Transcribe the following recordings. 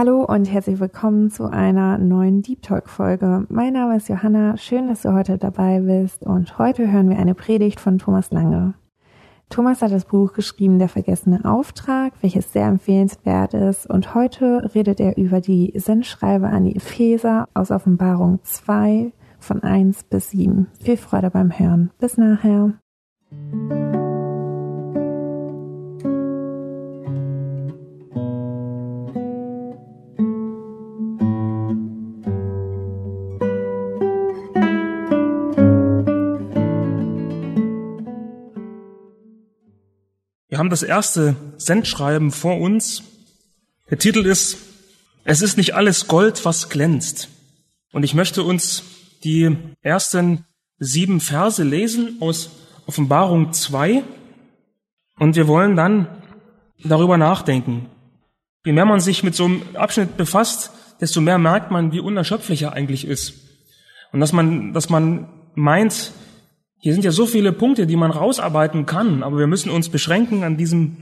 Hallo und herzlich willkommen zu einer neuen Deep Talk Folge. Mein Name ist Johanna. Schön, dass du heute dabei bist und heute hören wir eine Predigt von Thomas Lange. Thomas hat das Buch geschrieben Der vergessene Auftrag, welches sehr empfehlenswert ist und heute redet er über die Sendschreibe an die Epheser aus Offenbarung 2 von 1 bis 7. Viel Freude beim Hören. Bis nachher. Haben das erste Sendschreiben vor uns. Der Titel ist Es ist nicht alles Gold, was glänzt. Und ich möchte uns die ersten sieben Verse lesen aus Offenbarung 2. Und wir wollen dann darüber nachdenken. Je mehr man sich mit so einem Abschnitt befasst, desto mehr merkt man, wie unerschöpflich er eigentlich ist. Und dass man, dass man meint, hier sind ja so viele Punkte, die man rausarbeiten kann, aber wir müssen uns beschränken an diesem,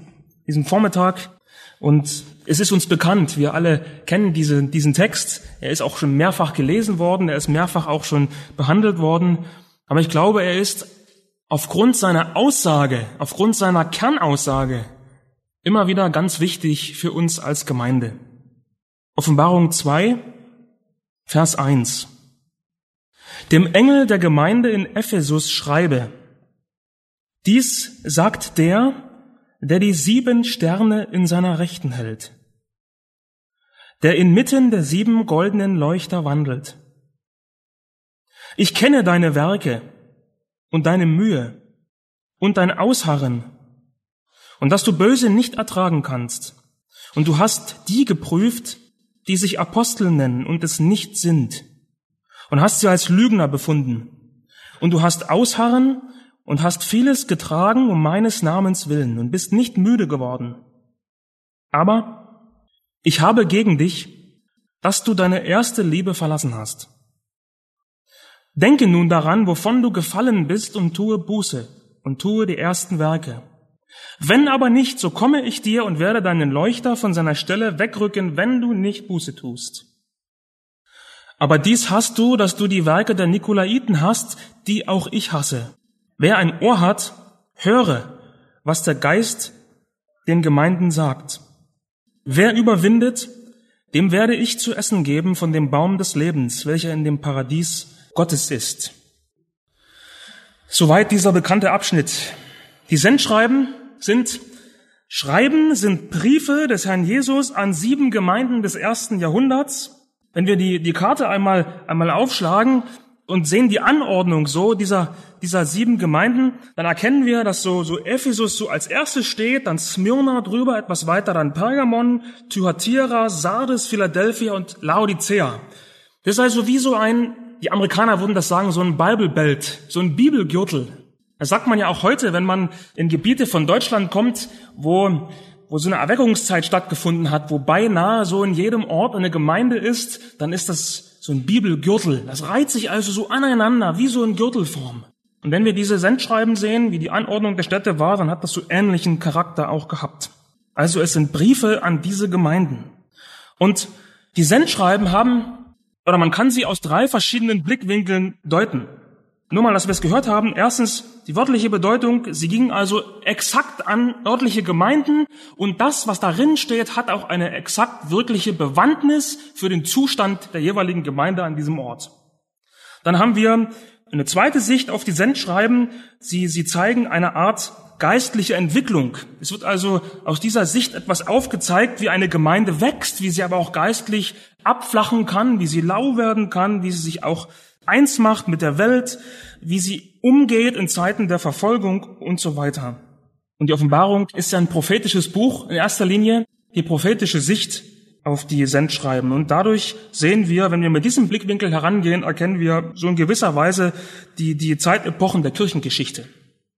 diesem Vormittag. Und es ist uns bekannt, wir alle kennen diese, diesen Text. Er ist auch schon mehrfach gelesen worden, er ist mehrfach auch schon behandelt worden. Aber ich glaube, er ist aufgrund seiner Aussage, aufgrund seiner Kernaussage immer wieder ganz wichtig für uns als Gemeinde. Offenbarung 2, Vers 1 dem Engel der Gemeinde in Ephesus schreibe, dies sagt der, der die sieben Sterne in seiner Rechten hält, der inmitten der sieben goldenen Leuchter wandelt. Ich kenne deine Werke und deine Mühe und dein Ausharren und dass du Böse nicht ertragen kannst. Und du hast die geprüft, die sich Apostel nennen und es nicht sind und hast sie als Lügner befunden. Und du hast ausharren und hast vieles getragen um meines Namens willen und bist nicht müde geworden. Aber ich habe gegen dich, dass du deine erste Liebe verlassen hast. Denke nun daran, wovon du gefallen bist und tue Buße und tue die ersten Werke. Wenn aber nicht, so komme ich dir und werde deinen Leuchter von seiner Stelle wegrücken, wenn du nicht Buße tust. Aber dies hast du, dass du die Werke der Nikolaiten hast, die auch ich hasse. Wer ein Ohr hat, höre, was der Geist den Gemeinden sagt. Wer überwindet, dem werde ich zu essen geben von dem Baum des Lebens, welcher in dem Paradies Gottes ist. Soweit dieser bekannte Abschnitt. Die Sendschreiben sind Schreiben sind Briefe des Herrn Jesus an sieben Gemeinden des ersten Jahrhunderts wenn wir die, die Karte einmal, einmal aufschlagen und sehen die Anordnung so dieser, dieser sieben Gemeinden, dann erkennen wir, dass so, so Ephesus so als erstes steht, dann Smyrna drüber, etwas weiter dann Pergamon, Thyatira, Sardes, Philadelphia und Laodicea. Das ist also wie so ein, die Amerikaner würden das sagen, so ein Bible Belt, so ein Bibelgürtel. Das sagt man ja auch heute, wenn man in Gebiete von Deutschland kommt, wo wo so eine Erweckungszeit stattgefunden hat, wo beinahe so in jedem Ort eine Gemeinde ist, dann ist das so ein Bibelgürtel. Das reiht sich also so aneinander, wie so in Gürtelform. Und wenn wir diese Sendschreiben sehen, wie die Anordnung der Städte war, dann hat das so ähnlichen Charakter auch gehabt. Also es sind Briefe an diese Gemeinden. Und die Sendschreiben haben, oder man kann sie aus drei verschiedenen Blickwinkeln deuten. Nur mal, dass wir es gehört haben. Erstens die wörtliche Bedeutung. Sie ging also exakt an örtliche Gemeinden und das, was darin steht, hat auch eine exakt wirkliche Bewandtnis für den Zustand der jeweiligen Gemeinde an diesem Ort. Dann haben wir eine zweite Sicht auf die Sendschreiben. Sie, sie zeigen eine Art geistliche Entwicklung. Es wird also aus dieser Sicht etwas aufgezeigt, wie eine Gemeinde wächst, wie sie aber auch geistlich abflachen kann, wie sie lau werden kann, wie sie sich auch eins macht mit der Welt, wie sie umgeht in Zeiten der Verfolgung und so weiter. Und die Offenbarung ist ja ein prophetisches Buch in erster Linie, die prophetische Sicht auf die Sendschreiben. Und dadurch sehen wir, wenn wir mit diesem Blickwinkel herangehen, erkennen wir so in gewisser Weise die, die Zeitepochen der Kirchengeschichte.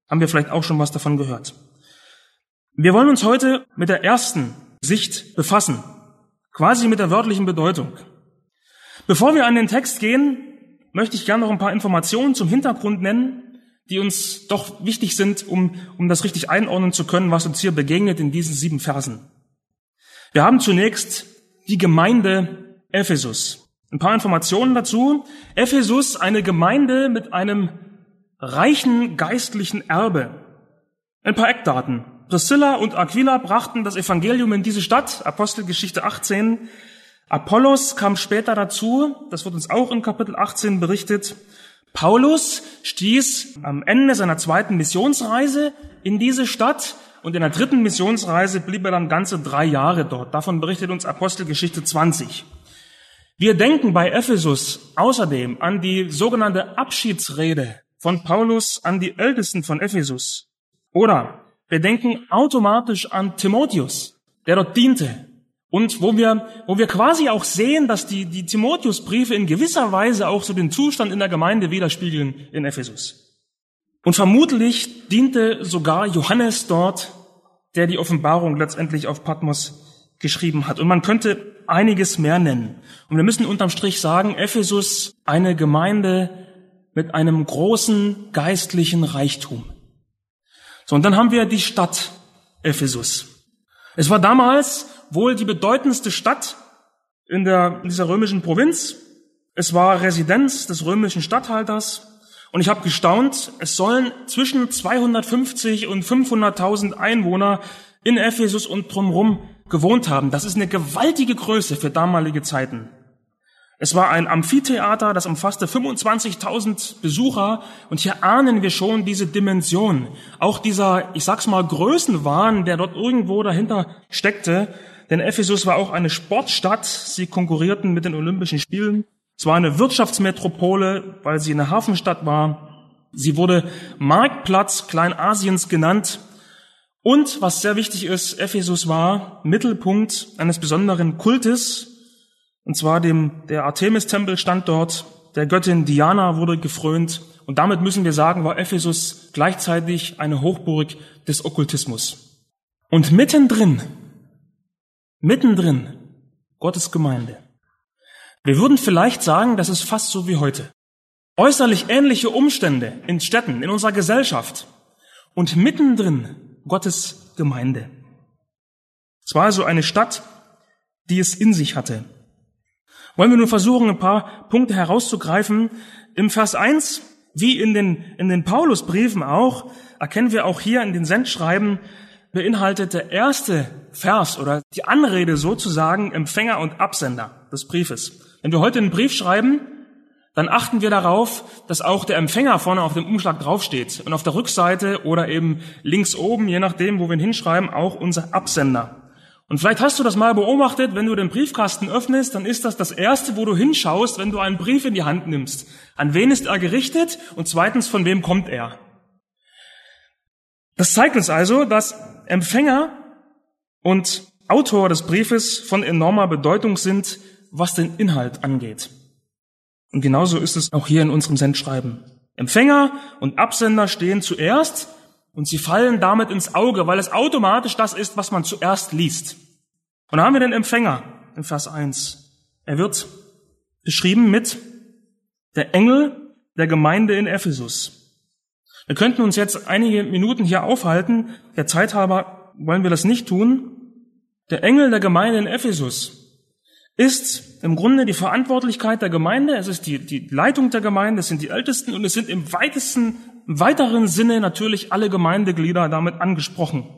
Haben wir vielleicht auch schon was davon gehört. Wir wollen uns heute mit der ersten Sicht befassen, quasi mit der wörtlichen Bedeutung. Bevor wir an den Text gehen, möchte ich gerne noch ein paar Informationen zum Hintergrund nennen, die uns doch wichtig sind, um, um das richtig einordnen zu können, was uns hier begegnet in diesen sieben Versen. Wir haben zunächst die Gemeinde Ephesus. Ein paar Informationen dazu. Ephesus, eine Gemeinde mit einem reichen geistlichen Erbe. Ein paar Eckdaten. Priscilla und Aquila brachten das Evangelium in diese Stadt, Apostelgeschichte 18. Apollos kam später dazu, das wird uns auch in Kapitel 18 berichtet. Paulus stieß am Ende seiner zweiten Missionsreise in diese Stadt und in der dritten Missionsreise blieb er dann ganze drei Jahre dort. Davon berichtet uns Apostelgeschichte 20. Wir denken bei Ephesus außerdem an die sogenannte Abschiedsrede von Paulus an die Ältesten von Ephesus. Oder wir denken automatisch an Timotheus, der dort diente. Und wo wir, wo wir quasi auch sehen, dass die, die Timotheusbriefe in gewisser Weise auch so den Zustand in der Gemeinde widerspiegeln in Ephesus. Und vermutlich diente sogar Johannes dort, der die Offenbarung letztendlich auf Patmos geschrieben hat. Und man könnte einiges mehr nennen. Und wir müssen unterm Strich sagen, Ephesus eine Gemeinde mit einem großen geistlichen Reichtum. So, und dann haben wir die Stadt Ephesus. Es war damals wohl die bedeutendste Stadt in, der, in dieser römischen Provinz. Es war Residenz des römischen Statthalters. Und ich habe gestaunt, es sollen zwischen 250 und 500.000 Einwohner in Ephesus und drumherum gewohnt haben. Das ist eine gewaltige Größe für damalige Zeiten. Es war ein Amphitheater, das umfasste 25.000 Besucher und hier ahnen wir schon diese Dimension. Auch dieser, ich sag's mal, Größenwahn, der dort irgendwo dahinter steckte. Denn Ephesus war auch eine Sportstadt. Sie konkurrierten mit den Olympischen Spielen. Es war eine Wirtschaftsmetropole, weil sie eine Hafenstadt war. Sie wurde Marktplatz Kleinasiens genannt. Und was sehr wichtig ist, Ephesus war Mittelpunkt eines besonderen Kultes, und zwar dem, der Artemis-Tempel stand dort, der Göttin Diana wurde gefrönt. Und damit müssen wir sagen, war Ephesus gleichzeitig eine Hochburg des Okkultismus. Und mittendrin, mittendrin Gottes Gemeinde. Wir würden vielleicht sagen, das ist fast so wie heute. Äußerlich ähnliche Umstände in Städten, in unserer Gesellschaft. Und mittendrin Gottes Gemeinde. Es war also eine Stadt, die es in sich hatte. Wollen wir nun versuchen, ein paar Punkte herauszugreifen. Im Vers 1, wie in den, in den Paulusbriefen auch, erkennen wir auch hier in den Sendschreiben, beinhaltet der erste Vers oder die Anrede sozusagen Empfänger und Absender des Briefes. Wenn wir heute einen Brief schreiben, dann achten wir darauf, dass auch der Empfänger vorne auf dem Umschlag draufsteht und auf der Rückseite oder eben links oben, je nachdem, wo wir ihn hinschreiben, auch unser Absender. Und vielleicht hast du das mal beobachtet, wenn du den Briefkasten öffnest, dann ist das das Erste, wo du hinschaust, wenn du einen Brief in die Hand nimmst. An wen ist er gerichtet und zweitens, von wem kommt er? Das zeigt uns also, dass Empfänger und Autor des Briefes von enormer Bedeutung sind, was den Inhalt angeht. Und genauso ist es auch hier in unserem Sendschreiben. Empfänger und Absender stehen zuerst und sie fallen damit ins Auge, weil es automatisch das ist, was man zuerst liest. Und da haben wir den Empfänger in Vers 1. Er wird beschrieben mit der Engel der Gemeinde in Ephesus. Wir könnten uns jetzt einige Minuten hier aufhalten. Der Zeit halber wollen wir das nicht tun. Der Engel der Gemeinde in Ephesus ist im Grunde die Verantwortlichkeit der Gemeinde. Es ist die, die Leitung der Gemeinde. Es sind die Ältesten und es sind im weitesten im weiteren Sinne natürlich alle Gemeindeglieder damit angesprochen.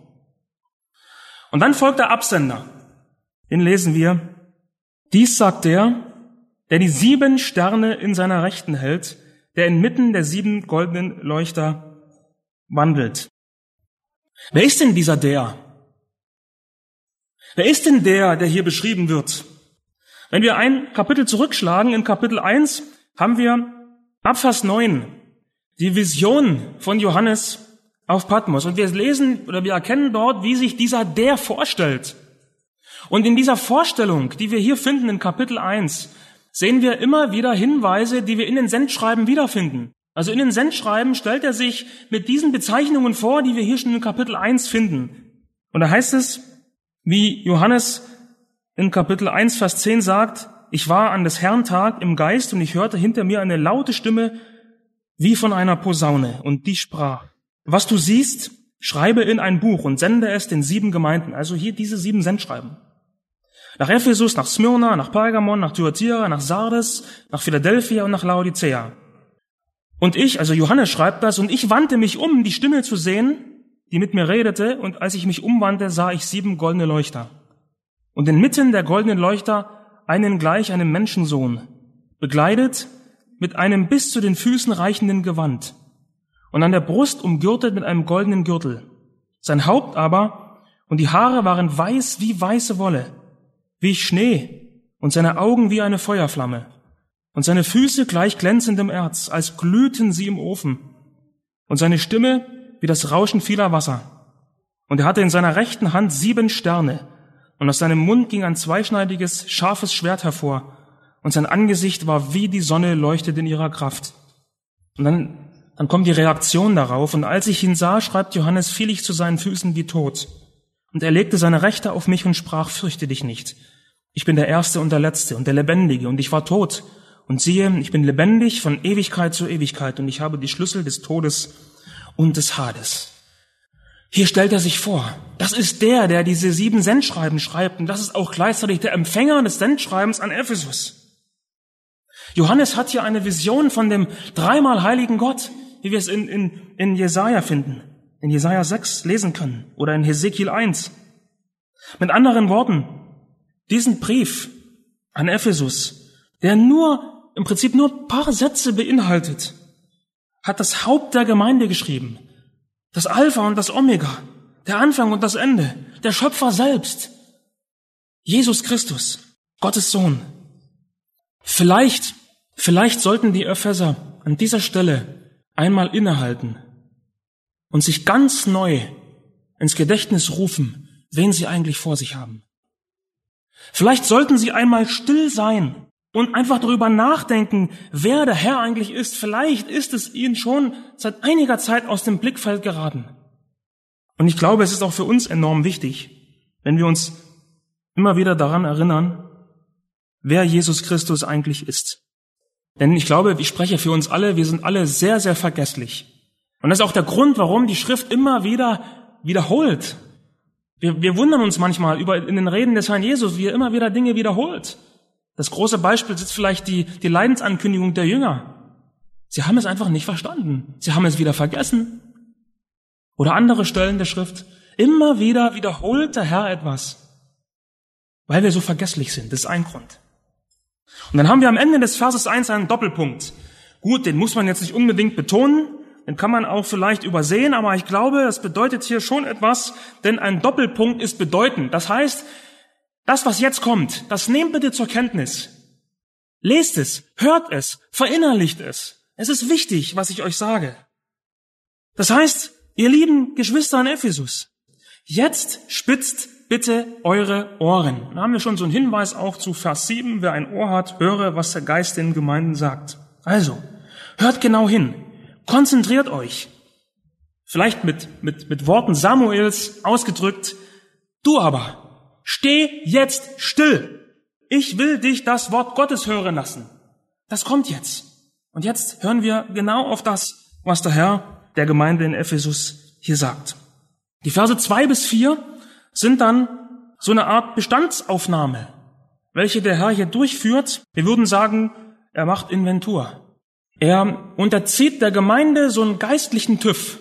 Und dann folgt der Absender. Den lesen wir. Dies sagt der, der die sieben Sterne in seiner Rechten hält, der inmitten der sieben goldenen Leuchter wandelt. Wer ist denn dieser der? Wer ist denn der, der hier beschrieben wird? Wenn wir ein Kapitel zurückschlagen, in Kapitel 1 haben wir ab Vers 9 die Vision von Johannes auf Patmos. Und wir lesen oder wir erkennen dort, wie sich dieser der vorstellt. Und in dieser Vorstellung, die wir hier finden in Kapitel 1, sehen wir immer wieder Hinweise, die wir in den Sendschreiben wiederfinden. Also in den Sendschreiben stellt er sich mit diesen Bezeichnungen vor, die wir hier schon in Kapitel 1 finden. Und da heißt es, wie Johannes in Kapitel 1, Vers 10 sagt, ich war an des Herrn Tag im Geist und ich hörte hinter mir eine laute Stimme wie von einer Posaune und die sprach, was du siehst, schreibe in ein Buch und sende es den sieben Gemeinden, also hier diese sieben Sendschreiben. Nach Ephesus, nach Smyrna, nach Pergamon, nach Thyatira, nach Sardes, nach Philadelphia und nach Laodicea. Und ich, also Johannes schreibt das, und ich wandte mich um, die Stimme zu sehen, die mit mir redete, und als ich mich umwandte, sah ich sieben goldene Leuchter. Und inmitten der goldenen Leuchter einen gleich einem Menschensohn, begleitet mit einem bis zu den Füßen reichenden Gewand und an der Brust umgürtet mit einem goldenen Gürtel. Sein Haupt aber und die Haare waren weiß wie weiße Wolle, wie Schnee und seine Augen wie eine Feuerflamme und seine Füße gleich glänzendem Erz, als glühten sie im Ofen, und seine Stimme wie das Rauschen vieler Wasser. Und er hatte in seiner rechten Hand sieben Sterne, und aus seinem Mund ging ein zweischneidiges, scharfes Schwert hervor, und sein Angesicht war wie die Sonne leuchtet in ihrer Kraft. Und dann, dann kommt die Reaktion darauf, und als ich ihn sah, schreibt Johannes, fiel ich zu seinen Füßen wie tot. Und er legte seine Rechte auf mich und sprach, fürchte dich nicht. Ich bin der Erste und der Letzte und der Lebendige, und ich war tot, und siehe, ich bin lebendig von Ewigkeit zu Ewigkeit und ich habe die Schlüssel des Todes und des Hades. Hier stellt er sich vor, das ist der, der diese sieben Sendschreiben schreibt und das ist auch gleichzeitig der Empfänger des Sendschreibens an Ephesus. Johannes hat hier eine Vision von dem dreimal heiligen Gott, wie wir es in, in, in Jesaja finden, in Jesaja 6 lesen können oder in Hesekiel 1. Mit anderen Worten, diesen Brief an Ephesus, der nur im Prinzip nur ein paar Sätze beinhaltet, hat das Haupt der Gemeinde geschrieben. Das Alpha und das Omega, der Anfang und das Ende, der Schöpfer selbst. Jesus Christus, Gottes Sohn. Vielleicht, vielleicht sollten die Epheser an dieser Stelle einmal innehalten und sich ganz neu ins Gedächtnis rufen, wen sie eigentlich vor sich haben. Vielleicht sollten sie einmal still sein und einfach darüber nachdenken, wer der Herr eigentlich ist. Vielleicht ist es ihnen schon seit einiger Zeit aus dem Blickfeld geraten. Und ich glaube, es ist auch für uns enorm wichtig, wenn wir uns immer wieder daran erinnern, wer Jesus Christus eigentlich ist. Denn ich glaube, ich spreche für uns alle, wir sind alle sehr, sehr vergesslich. Und das ist auch der Grund, warum die Schrift immer wieder wiederholt. Wir, wir wundern uns manchmal über in den Reden des Herrn Jesus, wie er immer wieder Dinge wiederholt. Das große Beispiel ist vielleicht die, die Leidensankündigung der Jünger. Sie haben es einfach nicht verstanden. Sie haben es wieder vergessen. Oder andere Stellen der Schrift. Immer wieder wiederholt der Herr etwas. Weil wir so vergesslich sind. Das ist ein Grund. Und dann haben wir am Ende des Verses 1 einen Doppelpunkt. Gut, den muss man jetzt nicht unbedingt betonen. Den kann man auch vielleicht übersehen, aber ich glaube, das bedeutet hier schon etwas, denn ein Doppelpunkt ist bedeutend. Das heißt, das, was jetzt kommt, das nehmt bitte zur Kenntnis. Lest es, hört es, verinnerlicht es. Es ist wichtig, was ich euch sage. Das heißt, ihr lieben Geschwister in Ephesus, jetzt spitzt bitte eure Ohren. Da haben wir schon so einen Hinweis auch zu Vers 7. Wer ein Ohr hat, höre, was der Geist den Gemeinden sagt. Also, hört genau hin. Konzentriert euch. Vielleicht mit, mit, mit Worten Samuels ausgedrückt. Du aber, Steh jetzt still. Ich will dich das Wort Gottes hören lassen. Das kommt jetzt. Und jetzt hören wir genau auf das, was der Herr der Gemeinde in Ephesus hier sagt. Die Verse zwei bis vier sind dann so eine Art Bestandsaufnahme, welche der Herr hier durchführt. Wir würden sagen, er macht Inventur. Er unterzieht der Gemeinde so einen geistlichen TÜV.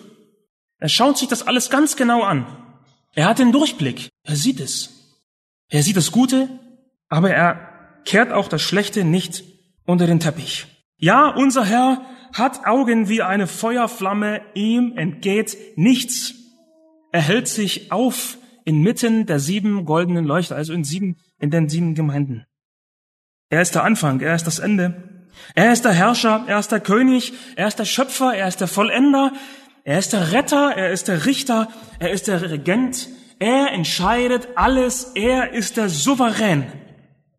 Er schaut sich das alles ganz genau an. Er hat den Durchblick. Er sieht es. Er sieht das Gute, aber er kehrt auch das Schlechte nicht unter den Teppich. Ja, unser Herr hat Augen wie eine Feuerflamme, ihm entgeht nichts. Er hält sich auf inmitten der sieben goldenen Leuchter, also in sieben, in den sieben Gemeinden. Er ist der Anfang, er ist das Ende. Er ist der Herrscher, er ist der König, er ist der Schöpfer, er ist der Vollender, er ist der Retter, er ist der Richter, er ist der Regent, Er entscheidet alles. Er ist der Souverän.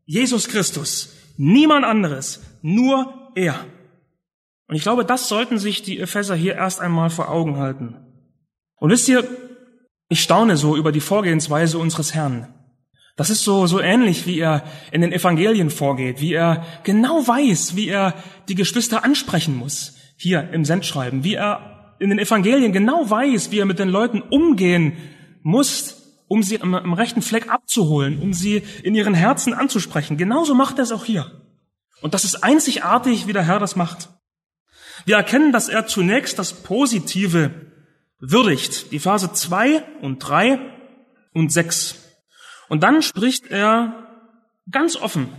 Jesus Christus. Niemand anderes. Nur er. Und ich glaube, das sollten sich die Epheser hier erst einmal vor Augen halten. Und wisst ihr, ich staune so über die Vorgehensweise unseres Herrn. Das ist so, so ähnlich, wie er in den Evangelien vorgeht, wie er genau weiß, wie er die Geschwister ansprechen muss, hier im Sendschreiben, wie er in den Evangelien genau weiß, wie er mit den Leuten umgehen muss, um sie am, am rechten Fleck abzuholen, um sie in ihren Herzen anzusprechen. Genauso macht er es auch hier. Und das ist einzigartig, wie der Herr das macht. Wir erkennen, dass er zunächst das Positive würdigt. Die Phase 2 und 3 und 6. Und dann spricht er ganz offen,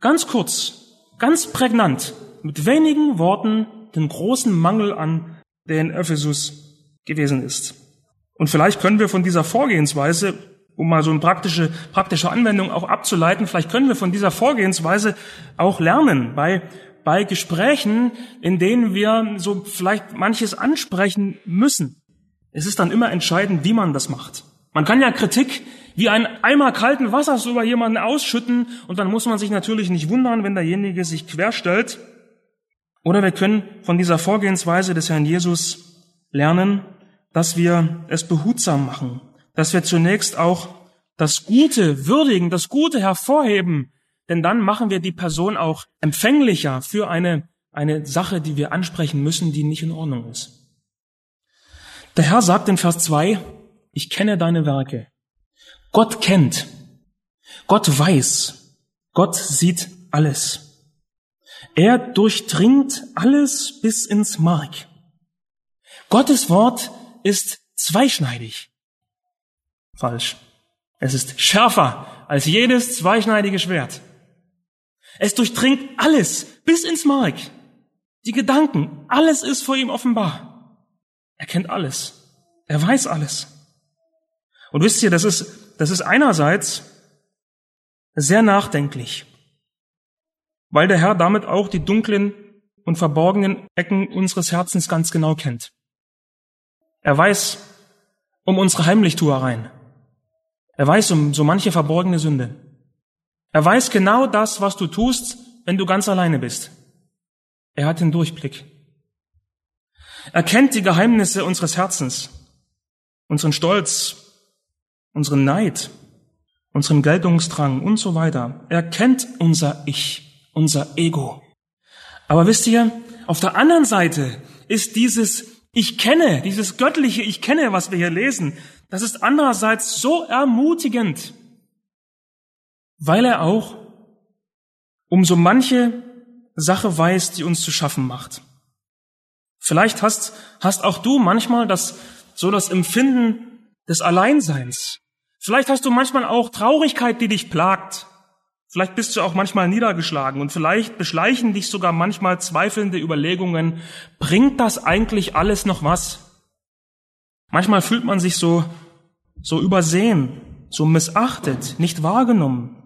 ganz kurz, ganz prägnant, mit wenigen Worten den großen Mangel an, der in Ephesus gewesen ist. Und vielleicht können wir von dieser Vorgehensweise, um mal so eine praktische, praktische Anwendung auch abzuleiten, vielleicht können wir von dieser Vorgehensweise auch lernen bei, bei Gesprächen, in denen wir so vielleicht manches ansprechen müssen. Es ist dann immer entscheidend, wie man das macht. Man kann ja Kritik wie ein Eimer kalten Wassers über jemanden ausschütten und dann muss man sich natürlich nicht wundern, wenn derjenige sich querstellt. Oder wir können von dieser Vorgehensweise des Herrn Jesus lernen, dass wir es behutsam machen, dass wir zunächst auch das Gute würdigen, das Gute hervorheben, denn dann machen wir die Person auch empfänglicher für eine, eine Sache, die wir ansprechen müssen, die nicht in Ordnung ist. Der Herr sagt in Vers 2, ich kenne deine Werke. Gott kennt. Gott weiß. Gott sieht alles. Er durchdringt alles bis ins Mark. Gottes Wort ist zweischneidig. Falsch. Es ist schärfer als jedes zweischneidige Schwert. Es durchdringt alles bis ins Mark. Die Gedanken, alles ist vor ihm offenbar. Er kennt alles. Er weiß alles. Und wisst ihr, das ist, das ist einerseits sehr nachdenklich, weil der Herr damit auch die dunklen und verborgenen Ecken unseres Herzens ganz genau kennt. Er weiß um unsere Heimlichtuereien. Er weiß um so manche verborgene Sünde. Er weiß genau das, was du tust, wenn du ganz alleine bist. Er hat den Durchblick. Er kennt die Geheimnisse unseres Herzens, unseren Stolz, unseren Neid, unseren Geltungsdrang und so weiter. Er kennt unser Ich, unser Ego. Aber wisst ihr, auf der anderen Seite ist dieses Ich kenne, dieses göttliche Ich kenne, was wir hier lesen, das ist andererseits so ermutigend, weil er auch um so manche Sache weiß, die uns zu schaffen macht. Vielleicht hast, hast auch du manchmal das, so das Empfinden des Alleinseins. Vielleicht hast du manchmal auch Traurigkeit, die dich plagt. Vielleicht bist du auch manchmal niedergeschlagen und vielleicht beschleichen dich sogar manchmal zweifelnde Überlegungen, bringt das eigentlich alles noch was? Manchmal fühlt man sich so, so übersehen, so missachtet, nicht wahrgenommen.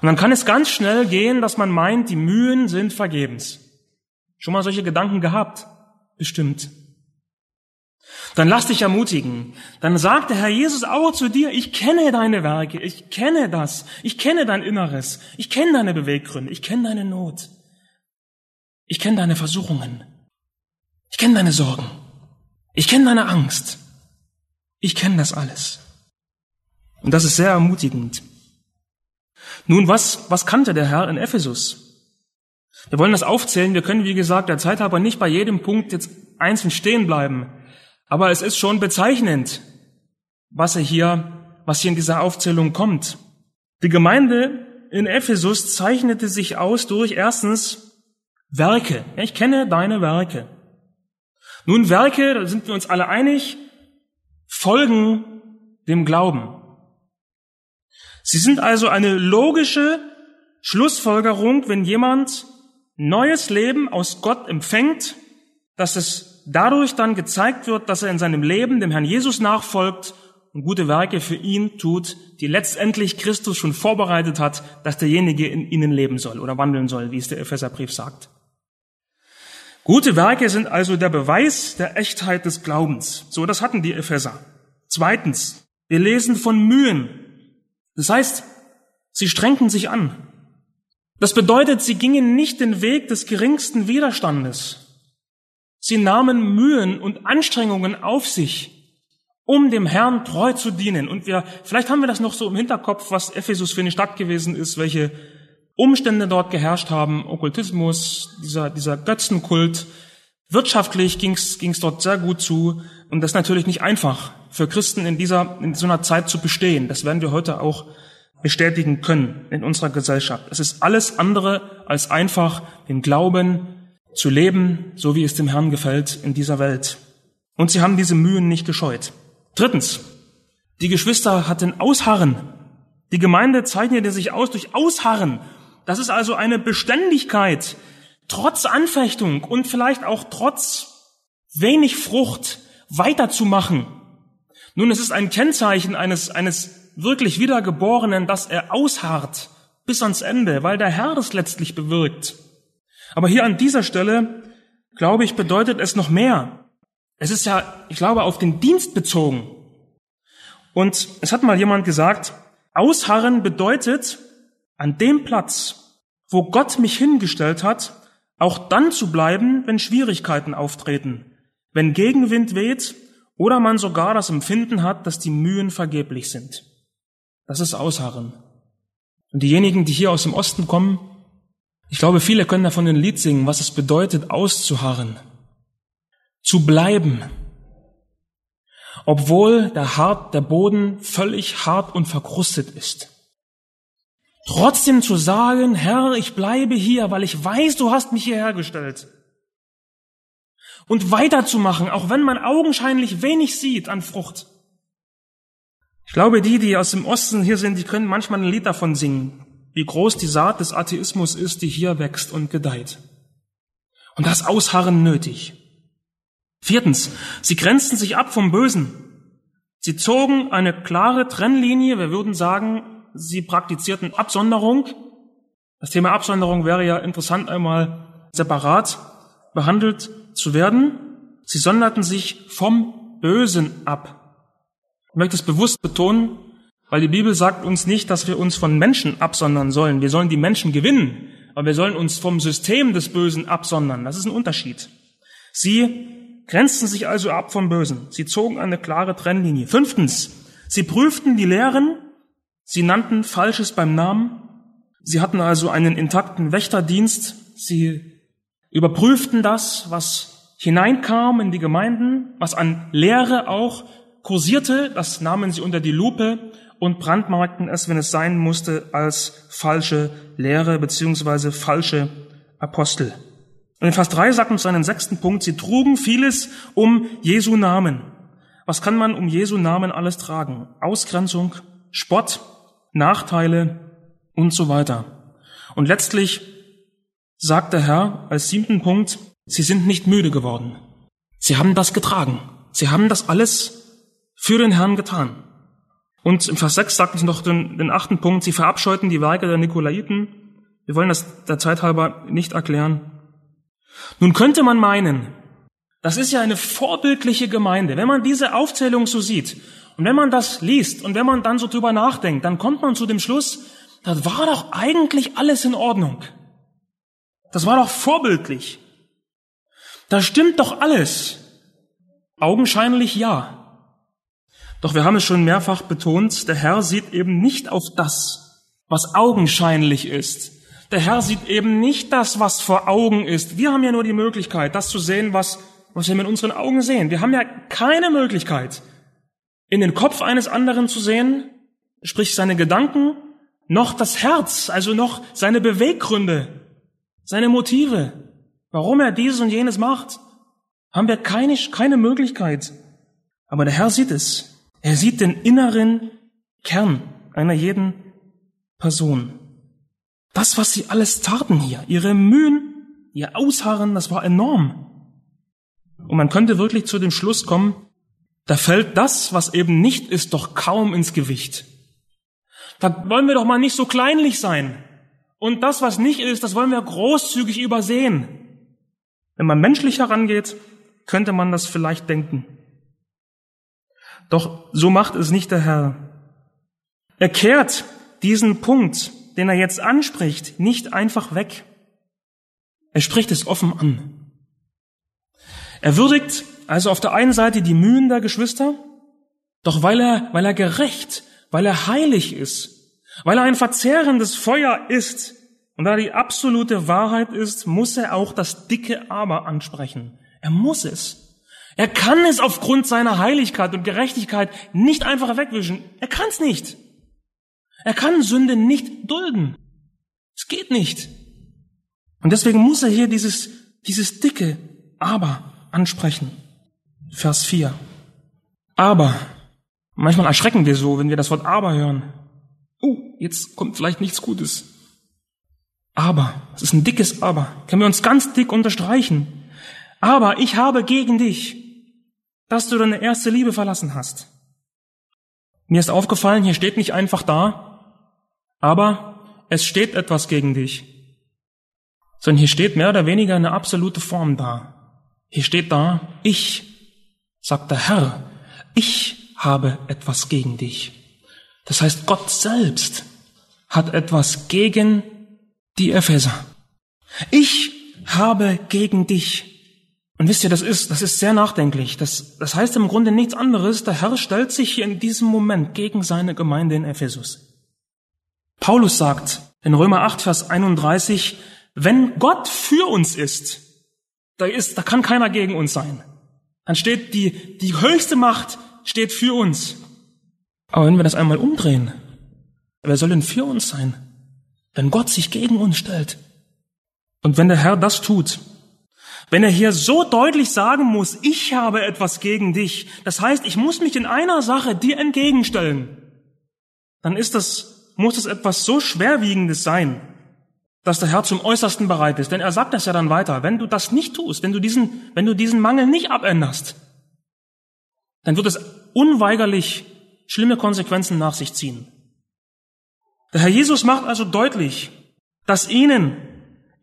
Und dann kann es ganz schnell gehen, dass man meint, die Mühen sind vergebens. Schon mal solche Gedanken gehabt? Bestimmt. Dann lass dich ermutigen. Dann sagt der Herr Jesus auch zu dir, ich kenne deine Werke, ich kenne das, ich kenne dein Inneres, ich kenne deine Beweggründe, ich kenne deine Not, ich kenne deine Versuchungen, ich kenne deine Sorgen, ich kenne deine Angst, ich kenne das alles. Und das ist sehr ermutigend. Nun, was, was kannte der Herr in Ephesus? Wir wollen das aufzählen. Wir können, wie gesagt, der Zeit aber nicht bei jedem Punkt jetzt einzeln stehen bleiben. Aber es ist schon bezeichnend, was er hier, was hier in dieser Aufzählung kommt. Die Gemeinde in Ephesus zeichnete sich aus durch erstens Werke. Ich kenne deine Werke. Nun, Werke, da sind wir uns alle einig, folgen dem Glauben. Sie sind also eine logische Schlussfolgerung, wenn jemand neues Leben aus Gott empfängt, dass es dadurch dann gezeigt wird, dass er in seinem Leben dem Herrn Jesus nachfolgt und gute Werke für ihn tut, die letztendlich Christus schon vorbereitet hat, dass derjenige in ihnen leben soll oder wandeln soll, wie es der Epheserbrief sagt. Gute Werke sind also der Beweis der Echtheit des Glaubens. So, das hatten die Epheser. Zweitens, Wir lesen von Mühen. Das heißt, sie strengten sich an. Das bedeutet, sie gingen nicht den Weg des geringsten Widerstandes. Sie nahmen Mühen und Anstrengungen auf sich, um dem Herrn treu zu dienen. Und wir, vielleicht haben wir das noch so im Hinterkopf, was Ephesus für eine Stadt gewesen ist, welche Umstände dort geherrscht haben, Okkultismus, dieser, dieser Götzenkult. Wirtschaftlich ging es dort sehr gut zu. Und das ist natürlich nicht einfach für Christen in dieser, in so einer Zeit zu bestehen. Das werden wir heute auch bestätigen können in unserer Gesellschaft. Es ist alles andere als einfach, den Glauben zu leben, so wie es dem Herrn gefällt in dieser Welt. Und sie haben diese Mühen nicht gescheut. Drittens, die Geschwister hatten Ausharren. Die Gemeinde zeichnete sich aus durch Ausharren. Das ist also eine Beständigkeit, trotz Anfechtung und vielleicht auch trotz wenig Frucht weiterzumachen. Nun, es ist ein Kennzeichen eines, eines wirklich Wiedergeborenen, dass er ausharrt bis ans Ende, weil der Herr das letztlich bewirkt. Aber hier an dieser Stelle, glaube ich, bedeutet es noch mehr. Es ist ja, ich glaube, auf den Dienst bezogen. Und es hat mal jemand gesagt, ausharren bedeutet, an dem Platz, wo Gott mich hingestellt hat, auch dann zu bleiben, wenn Schwierigkeiten auftreten, wenn Gegenwind weht oder man sogar das Empfinden hat, dass die Mühen vergeblich sind. Das ist Ausharren. Und diejenigen, die hier aus dem Osten kommen, ich glaube, viele können davon ein Lied singen, was es bedeutet, auszuharren zu bleiben, obwohl der, hart, der Boden völlig hart und verkrustet ist. Trotzdem zu sagen, Herr, ich bleibe hier, weil ich weiß, du hast mich hierher gestellt. Und weiterzumachen, auch wenn man augenscheinlich wenig sieht an Frucht. Ich glaube, die, die aus dem Osten hier sind, die können manchmal ein Lied davon singen, wie groß die Saat des Atheismus ist, die hier wächst und gedeiht. Und das Ausharren nötig. Viertens, sie grenzten sich ab vom Bösen. Sie zogen eine klare Trennlinie, wir würden sagen, sie praktizierten Absonderung. Das Thema Absonderung wäre ja interessant einmal separat behandelt zu werden. Sie sonderten sich vom Bösen ab. Ich möchte es bewusst betonen, weil die Bibel sagt uns nicht, dass wir uns von Menschen absondern sollen. Wir sollen die Menschen gewinnen, aber wir sollen uns vom System des Bösen absondern. Das ist ein Unterschied. Sie grenzten sich also ab vom Bösen. Sie zogen eine klare Trennlinie. Fünftens, sie prüften die Lehren, sie nannten Falsches beim Namen, sie hatten also einen intakten Wächterdienst, sie überprüften das, was hineinkam in die Gemeinden, was an Lehre auch kursierte, das nahmen sie unter die Lupe und brandmarkten es, wenn es sein musste, als falsche Lehre beziehungsweise falsche Apostel. Und in Vers 3 sagt uns seinen sechsten Punkt, sie trugen vieles um Jesu Namen. Was kann man um Jesu Namen alles tragen? Ausgrenzung, Spott, Nachteile und so weiter. Und letztlich sagt der Herr als siebten Punkt, sie sind nicht müde geworden. Sie haben das getragen. Sie haben das alles für den Herrn getan. Und im Vers 6 sagt uns noch den, den achten Punkt, sie verabscheuten die Werke der Nikolaiten. Wir wollen das der Zeit halber nicht erklären. Nun könnte man meinen, das ist ja eine vorbildliche Gemeinde. Wenn man diese Aufzählung so sieht und wenn man das liest und wenn man dann so drüber nachdenkt, dann kommt man zu dem Schluss, das war doch eigentlich alles in Ordnung. Das war doch vorbildlich. Da stimmt doch alles. Augenscheinlich ja. Doch wir haben es schon mehrfach betont, der Herr sieht eben nicht auf das, was augenscheinlich ist, der Herr sieht eben nicht das, was vor Augen ist. Wir haben ja nur die Möglichkeit, das zu sehen, was, was wir mit unseren Augen sehen. Wir haben ja keine Möglichkeit, in den Kopf eines anderen zu sehen, sprich seine Gedanken, noch das Herz, also noch seine Beweggründe, seine Motive, warum er dieses und jenes macht, haben wir keine, keine Möglichkeit. Aber der Herr sieht es. Er sieht den inneren Kern einer jeden Person. Das, was sie alles taten hier, ihre Mühen, ihr Ausharren, das war enorm. Und man könnte wirklich zu dem Schluss kommen, da fällt das, was eben nicht ist, doch kaum ins Gewicht. Da wollen wir doch mal nicht so kleinlich sein. Und das, was nicht ist, das wollen wir großzügig übersehen. Wenn man menschlich herangeht, könnte man das vielleicht denken. Doch so macht es nicht der Herr. Er kehrt diesen Punkt, den er jetzt anspricht, nicht einfach weg. Er spricht es offen an. Er würdigt also auf der einen Seite die Mühen der Geschwister, doch weil er, weil er gerecht, weil er heilig ist, weil er ein verzehrendes Feuer ist und da die absolute Wahrheit ist, muss er auch das dicke Aber ansprechen. Er muss es. Er kann es aufgrund seiner Heiligkeit und Gerechtigkeit nicht einfach wegwischen. Er kann es nicht. Er kann Sünde nicht dulden. Es geht nicht. Und deswegen muss er hier dieses, dieses dicke Aber ansprechen. Vers 4. Aber. Manchmal erschrecken wir so, wenn wir das Wort aber hören. Oh, jetzt kommt vielleicht nichts Gutes. Aber, es ist ein dickes Aber. Können wir uns ganz dick unterstreichen. Aber ich habe gegen dich, dass du deine erste Liebe verlassen hast. Mir ist aufgefallen, hier steht nicht einfach da, aber es steht etwas gegen dich. Sondern hier steht mehr oder weniger eine absolute Form da. Hier steht da, ich, sagt der Herr, ich habe etwas gegen dich. Das heißt, Gott selbst hat etwas gegen die Epheser. Ich habe gegen dich. Und wisst ihr, das ist, das ist sehr nachdenklich. Das, das heißt im Grunde nichts anderes. Der Herr stellt sich hier in diesem Moment gegen seine Gemeinde in Ephesus. Paulus sagt in Römer 8, Vers 31, wenn Gott für uns ist, da ist, da kann keiner gegen uns sein. Dann steht die, die höchste Macht steht für uns. Aber wenn wir das einmal umdrehen, wer soll denn für uns sein? Wenn Gott sich gegen uns stellt. Und wenn der Herr das tut, wenn er hier so deutlich sagen muss, ich habe etwas gegen dich, das heißt, ich muss mich in einer Sache dir entgegenstellen, dann ist das, muss das etwas so schwerwiegendes sein, dass der Herr zum Äußersten bereit ist. Denn er sagt das ja dann weiter. Wenn du das nicht tust, wenn du diesen, wenn du diesen Mangel nicht abänderst, dann wird es unweigerlich schlimme Konsequenzen nach sich ziehen. Der Herr Jesus macht also deutlich, dass ihnen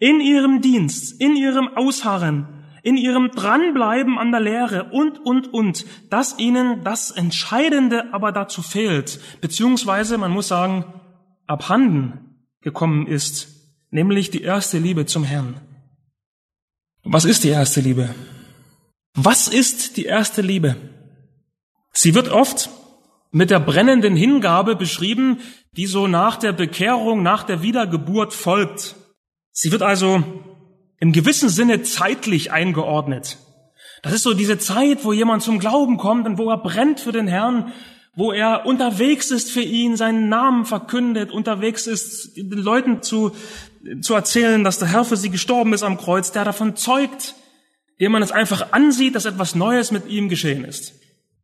in ihrem Dienst, in ihrem Ausharren, in ihrem Dranbleiben an der Lehre und, und, und, dass ihnen das Entscheidende aber dazu fehlt, beziehungsweise, man muss sagen, abhanden gekommen ist, nämlich die erste Liebe zum Herrn. Was ist die erste Liebe? Was ist die erste Liebe? Sie wird oft mit der brennenden Hingabe beschrieben, die so nach der Bekehrung, nach der Wiedergeburt folgt. Sie wird also im gewissen Sinne zeitlich eingeordnet. Das ist so diese Zeit, wo jemand zum Glauben kommt und wo er brennt für den Herrn, wo er unterwegs ist für ihn, seinen Namen verkündet, unterwegs ist, den Leuten zu, zu erzählen, dass der Herr für sie gestorben ist am Kreuz, der davon zeugt, dem man es einfach ansieht, dass etwas Neues mit ihm geschehen ist.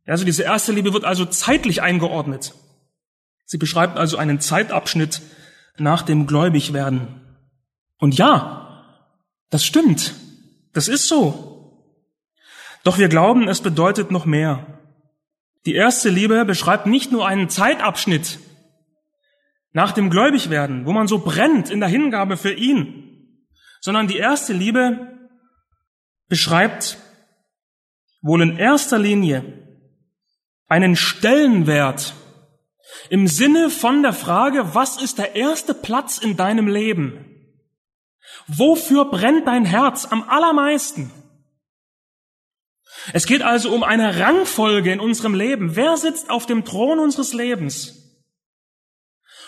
Also diese erste Liebe wird also zeitlich eingeordnet. Sie beschreibt also einen Zeitabschnitt nach dem Gläubigwerden. Und ja, das stimmt. Das ist so. Doch wir glauben, es bedeutet noch mehr. Die erste Liebe beschreibt nicht nur einen Zeitabschnitt nach dem Gläubigwerden, wo man so brennt in der Hingabe für ihn, sondern die erste Liebe beschreibt wohl in erster Linie einen Stellenwert im Sinne von der Frage, was ist der erste Platz in deinem Leben? Wofür brennt dein Herz am allermeisten? Es geht also um eine Rangfolge in unserem Leben. Wer sitzt auf dem Thron unseres Lebens?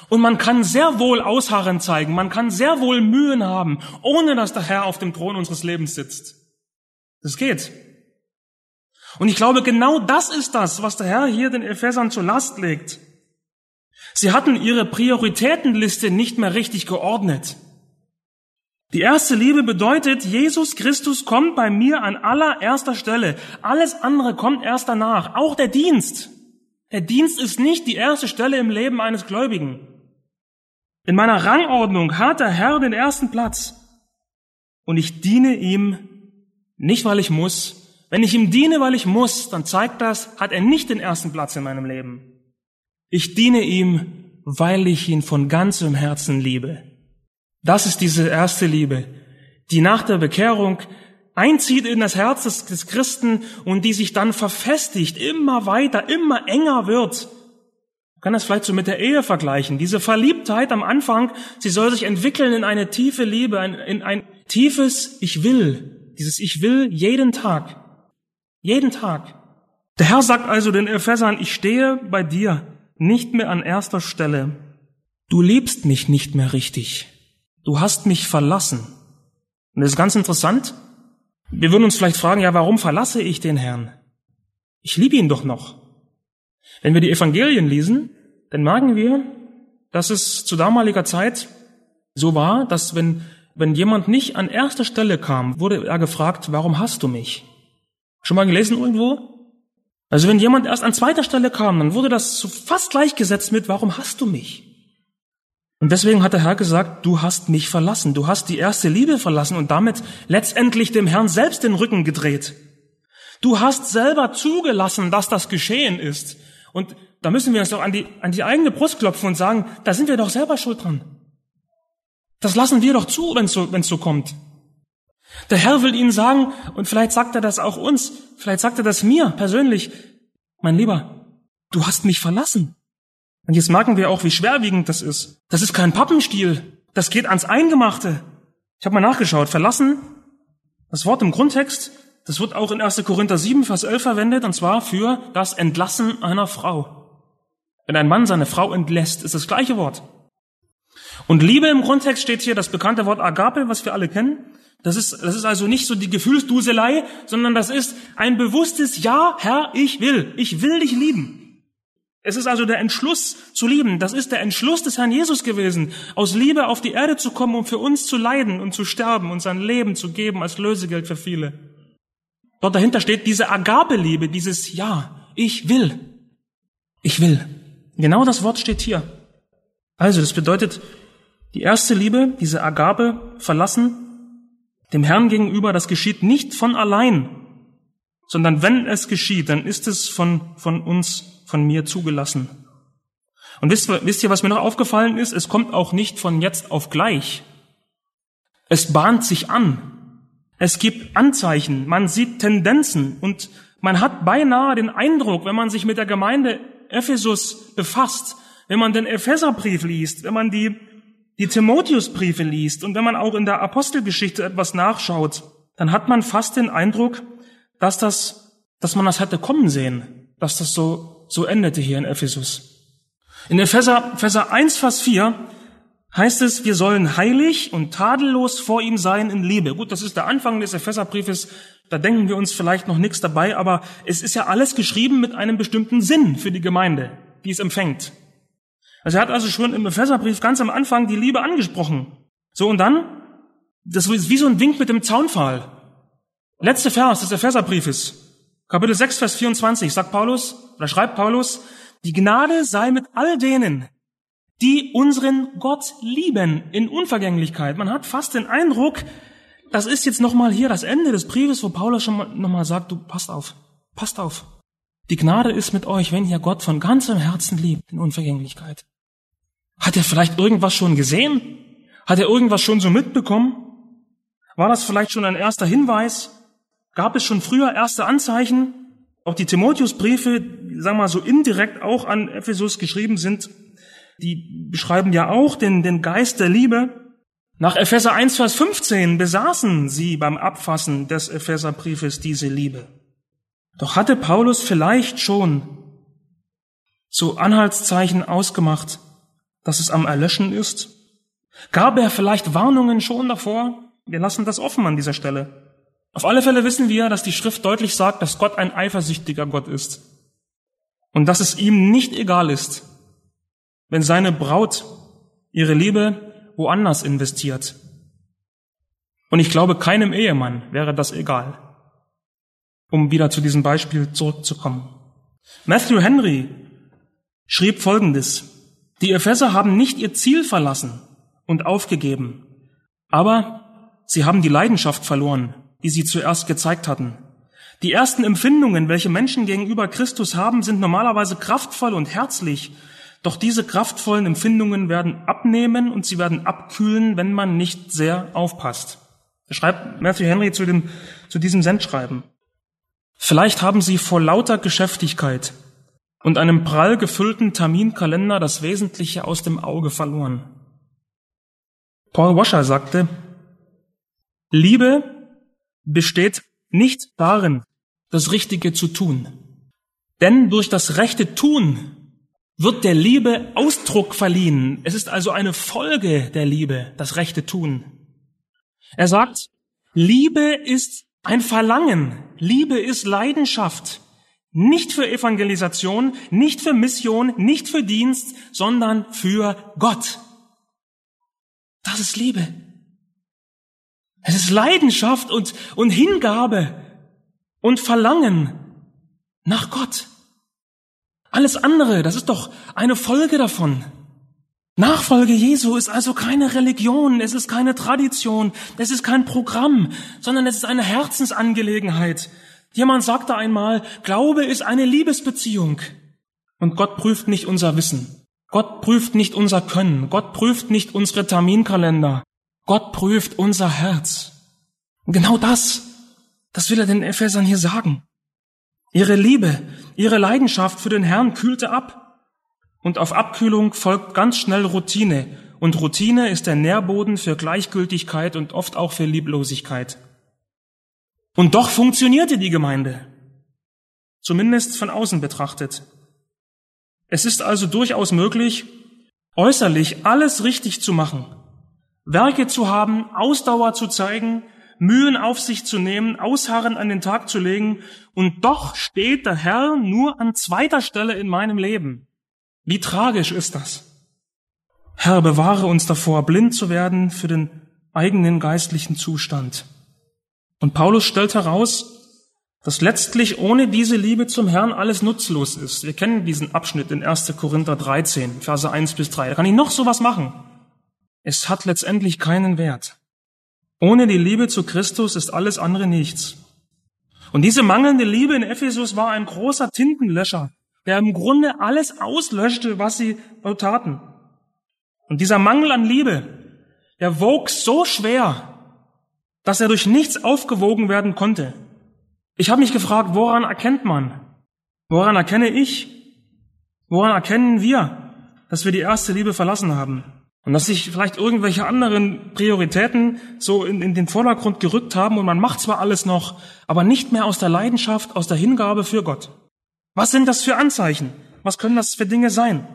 Und man kann sehr wohl Ausharren zeigen, man kann sehr wohl Mühen haben, ohne dass der Herr auf dem Thron unseres Lebens sitzt. Das geht. Und ich glaube, genau das ist das, was der Herr hier den Ephesern zur Last legt. Sie hatten ihre Prioritätenliste nicht mehr richtig geordnet. Die erste Liebe bedeutet, Jesus Christus kommt bei mir an allererster Stelle. Alles andere kommt erst danach. Auch der Dienst. Der Dienst ist nicht die erste Stelle im Leben eines Gläubigen. In meiner Rangordnung hat der Herr den ersten Platz. Und ich diene ihm nicht, weil ich muss, wenn ich ihm diene, weil ich muss, dann zeigt das, hat er nicht den ersten Platz in meinem Leben. Ich diene ihm, weil ich ihn von ganzem Herzen liebe. Das ist diese erste Liebe, die nach der Bekehrung einzieht in das Herz des, des Christen und die sich dann verfestigt, immer weiter, immer enger wird. Man kann das vielleicht so mit der Ehe vergleichen. Diese Verliebtheit am Anfang, sie soll sich entwickeln in eine tiefe Liebe, in ein tiefes Ich will. Dieses Ich will jeden Tag. Jeden Tag. Der Herr sagt also den Ephesern, ich stehe bei dir nicht mehr an erster Stelle. Du liebst mich nicht mehr richtig. Du hast mich verlassen. Und das ist ganz interessant. Wir würden uns vielleicht fragen, ja, warum verlasse ich den Herrn? Ich liebe ihn doch noch. Wenn wir die Evangelien lesen, dann merken wir, dass es zu damaliger Zeit so war, dass wenn, wenn jemand nicht an erster Stelle kam, wurde er gefragt, warum hast du mich? Schon mal gelesen irgendwo? Also wenn jemand erst an zweiter Stelle kam, dann wurde das fast gleichgesetzt mit, warum hast du mich? Und deswegen hat der Herr gesagt, du hast mich verlassen, du hast die erste Liebe verlassen und damit letztendlich dem Herrn selbst den Rücken gedreht. Du hast selber zugelassen, dass das geschehen ist. Und da müssen wir uns doch an die, an die eigene Brust klopfen und sagen, da sind wir doch selber schuld dran. Das lassen wir doch zu, wenn es so, wenn's so kommt. Der Herr will Ihnen sagen, und vielleicht sagt er das auch uns, vielleicht sagt er das mir persönlich, mein Lieber, du hast mich verlassen. Und jetzt merken wir auch, wie schwerwiegend das ist. Das ist kein Pappenstiel. Das geht ans Eingemachte. Ich habe mal nachgeschaut. Verlassen, das Wort im Grundtext, das wird auch in 1. Korinther 7, Vers 11 verwendet, und zwar für das Entlassen einer Frau. Wenn ein Mann seine Frau entlässt, ist das gleiche Wort. Und Liebe im Grundtext steht hier das bekannte Wort Agape, was wir alle kennen. Das ist, das ist also nicht so die Gefühlsduselei, sondern das ist ein bewusstes Ja, Herr, ich will. Ich will dich lieben. Es ist also der Entschluss zu lieben. Das ist der Entschluss des Herrn Jesus gewesen, aus Liebe auf die Erde zu kommen, um für uns zu leiden und zu sterben und sein Leben zu geben als Lösegeld für viele. Dort dahinter steht diese Agape-Liebe, dieses Ja, ich will. Ich will. Genau das Wort steht hier. Also, das bedeutet, die erste Liebe, diese Agape, verlassen, dem Herrn gegenüber, das geschieht nicht von allein, sondern wenn es geschieht, dann ist es von, von uns von mir zugelassen. Und wisst, wisst ihr, was mir noch aufgefallen ist? Es kommt auch nicht von jetzt auf gleich. Es bahnt sich an. Es gibt Anzeichen, man sieht Tendenzen und man hat beinahe den Eindruck, wenn man sich mit der Gemeinde Ephesus befasst, wenn man den Epheserbrief liest, wenn man die, die Timotheusbriefe liest und wenn man auch in der Apostelgeschichte etwas nachschaut, dann hat man fast den Eindruck, dass das, dass man das hätte kommen sehen, dass das so so endete hier in Ephesus. In Epheser, Epheser 1, Vers 4 heißt es, wir sollen heilig und tadellos vor ihm sein in Liebe. Gut, das ist der Anfang des Epheserbriefes. Da denken wir uns vielleicht noch nichts dabei, aber es ist ja alles geschrieben mit einem bestimmten Sinn für die Gemeinde, die es empfängt. Also er hat also schon im Epheserbrief ganz am Anfang die Liebe angesprochen. So und dann, das ist wie so ein Wink mit dem Zaunpfahl. Letzte Vers des Epheserbriefes. Kapitel 6, Vers 24 sagt Paulus, oder schreibt Paulus, die Gnade sei mit all denen, die unseren Gott lieben in Unvergänglichkeit. Man hat fast den Eindruck, das ist jetzt nochmal hier das Ende des Briefes, wo Paulus schon nochmal sagt, du passt auf, passt auf. Die Gnade ist mit euch, wenn ihr Gott von ganzem Herzen liebt in Unvergänglichkeit. Hat er vielleicht irgendwas schon gesehen? Hat er irgendwas schon so mitbekommen? War das vielleicht schon ein erster Hinweis? Gab es schon früher erste Anzeichen. Auch die Timotheusbriefe, sagen wir mal so indirekt auch an Ephesus geschrieben sind, die beschreiben ja auch den, den Geist der Liebe. Nach Epheser 1, Vers 15 besaßen sie beim Abfassen des Epheserbriefes diese Liebe. Doch hatte Paulus vielleicht schon so Anhaltszeichen ausgemacht, dass es am Erlöschen ist? Gab er vielleicht Warnungen schon davor? Wir lassen das offen an dieser Stelle. Auf alle Fälle wissen wir, dass die Schrift deutlich sagt, dass Gott ein eifersüchtiger Gott ist. Und dass es ihm nicht egal ist, wenn seine Braut ihre Liebe woanders investiert. Und ich glaube, keinem Ehemann wäre das egal. Um wieder zu diesem Beispiel zurückzukommen. Matthew Henry schrieb Folgendes. Die Epheser haben nicht ihr Ziel verlassen und aufgegeben, aber sie haben die Leidenschaft verloren, die sie zuerst gezeigt hatten. Die ersten Empfindungen, welche Menschen gegenüber Christus haben, sind normalerweise kraftvoll und herzlich. Doch diese kraftvollen Empfindungen werden abnehmen und sie werden abkühlen, wenn man nicht sehr aufpasst. Schreibt Matthew Henry zu, dem, zu diesem Sendschreiben. Vielleicht haben Sie vor lauter Geschäftigkeit und einem prall gefüllten Terminkalender das Wesentliche aus dem Auge verloren. Paul Washer sagte, Liebe besteht nicht darin, das Richtige zu tun. Denn durch das rechte Tun wird der Liebe Ausdruck verliehen. Es ist also eine Folge der Liebe, das rechte Tun. Er sagt, Liebe ist ein Verlangen, Liebe ist Leidenschaft, nicht für Evangelisation, nicht für Mission, nicht für Dienst, sondern für Gott. Das ist Liebe. Es ist Leidenschaft und, und Hingabe und Verlangen nach Gott. Alles andere, das ist doch eine Folge davon. Nachfolge Jesu ist also keine Religion, es ist keine Tradition, es ist kein Programm, sondern es ist eine Herzensangelegenheit. Jemand sagte einmal, Glaube ist eine Liebesbeziehung. Und Gott prüft nicht unser Wissen. Gott prüft nicht unser Können. Gott prüft nicht unsere Terminkalender. Gott prüft unser Herz. Und genau das, das will er den Ephesern hier sagen. Ihre Liebe, ihre Leidenschaft für den Herrn kühlte ab. Und auf Abkühlung folgt ganz schnell Routine. Und Routine ist der Nährboden für Gleichgültigkeit und oft auch für Lieblosigkeit. Und doch funktionierte die Gemeinde. Zumindest von außen betrachtet. Es ist also durchaus möglich, äußerlich alles richtig zu machen, Werke zu haben, Ausdauer zu zeigen, Mühen auf sich zu nehmen, Ausharren an den Tag zu legen, und doch steht der Herr nur an zweiter Stelle in meinem Leben. Wie tragisch ist das? Herr, bewahre uns davor, blind zu werden für den eigenen geistlichen Zustand. Und Paulus stellt heraus, dass letztlich ohne diese Liebe zum Herrn alles nutzlos ist. Wir kennen diesen Abschnitt in 1. Korinther 13, Verse 1 bis 3. Da kann ich noch sowas machen. Es hat letztendlich keinen Wert. Ohne die Liebe zu Christus ist alles andere nichts. Und diese mangelnde Liebe in Ephesus war ein großer Tintenlöscher, der im Grunde alles auslöschte, was sie taten. Und dieser Mangel an Liebe, der wog so schwer, dass er durch nichts aufgewogen werden konnte. Ich habe mich gefragt, woran erkennt man? Woran erkenne ich? Woran erkennen wir, dass wir die erste Liebe verlassen haben? Und dass sich vielleicht irgendwelche anderen Prioritäten so in, in den Vordergrund gerückt haben und man macht zwar alles noch, aber nicht mehr aus der Leidenschaft, aus der Hingabe für Gott. Was sind das für Anzeichen? Was können das für Dinge sein?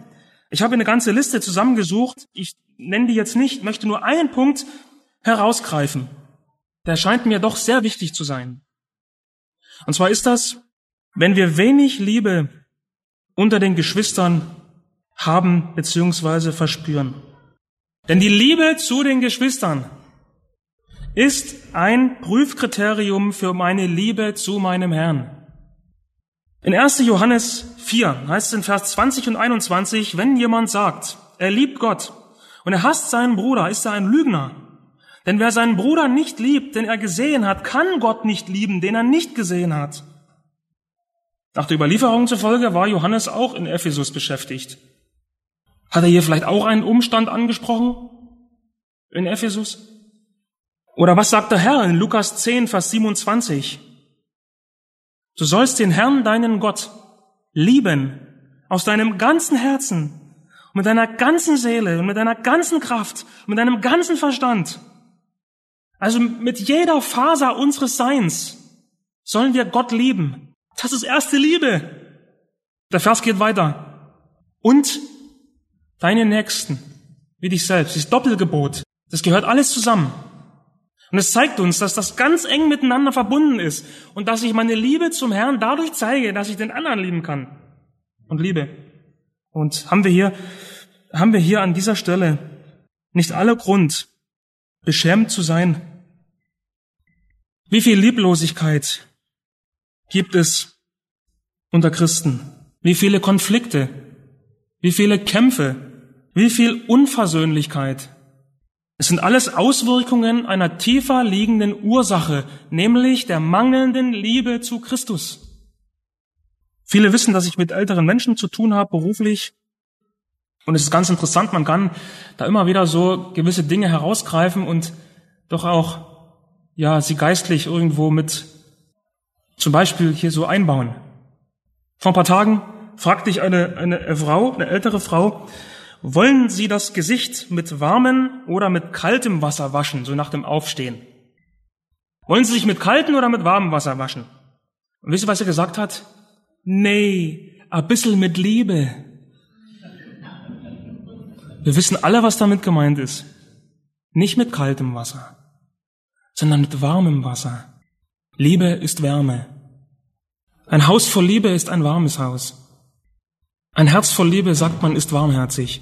Ich habe eine ganze Liste zusammengesucht. Ich nenne die jetzt nicht, möchte nur einen Punkt herausgreifen. Der scheint mir doch sehr wichtig zu sein. Und zwar ist das, wenn wir wenig Liebe unter den Geschwistern haben bzw. verspüren. Denn die Liebe zu den Geschwistern ist ein Prüfkriterium für meine Liebe zu meinem Herrn. In 1. Johannes 4 heißt es in Vers 20 und 21, wenn jemand sagt, er liebt Gott und er hasst seinen Bruder, ist er ein Lügner. Denn wer seinen Bruder nicht liebt, den er gesehen hat, kann Gott nicht lieben, den er nicht gesehen hat. Nach der Überlieferung zufolge war Johannes auch in Ephesus beschäftigt. Hat er hier vielleicht auch einen Umstand angesprochen in Ephesus? Oder was sagt der Herr in Lukas 10, Vers 27? Du sollst den Herrn, deinen Gott, lieben aus deinem ganzen Herzen mit deiner ganzen Seele und mit deiner ganzen Kraft und mit deinem ganzen Verstand. Also mit jeder Faser unseres Seins sollen wir Gott lieben. Das ist erste Liebe. Der Vers geht weiter. Und deine Nächsten, wie dich selbst, dieses Doppelgebot, das gehört alles zusammen. Und es zeigt uns, dass das ganz eng miteinander verbunden ist und dass ich meine Liebe zum Herrn dadurch zeige, dass ich den anderen lieben kann und liebe. Und haben wir hier, haben wir hier an dieser Stelle nicht alle Grund, beschämt zu sein? Wie viel Lieblosigkeit gibt es unter Christen? Wie viele Konflikte? Wie viele Kämpfe? Wie viel Unversöhnlichkeit? Es sind alles Auswirkungen einer tiefer liegenden Ursache, nämlich der mangelnden Liebe zu Christus. Viele wissen, dass ich mit älteren Menschen zu tun habe, beruflich. Und es ist ganz interessant, man kann da immer wieder so gewisse Dinge herausgreifen und doch auch ja, sie geistlich irgendwo mit zum Beispiel hier so einbauen. Vor ein paar Tagen fragte ich eine, eine Frau, eine ältere Frau, wollen Sie das Gesicht mit warmem oder mit kaltem Wasser waschen, so nach dem Aufstehen? Wollen Sie sich mit kaltem oder mit warmem Wasser waschen? Und wisst ihr, was er gesagt hat? Nee, ein bisschen mit Liebe. Wir wissen alle, was damit gemeint ist. Nicht mit kaltem Wasser, sondern mit warmem Wasser. Liebe ist Wärme. Ein Haus voll Liebe ist ein warmes Haus. Ein Herz voll Liebe, sagt man, ist warmherzig.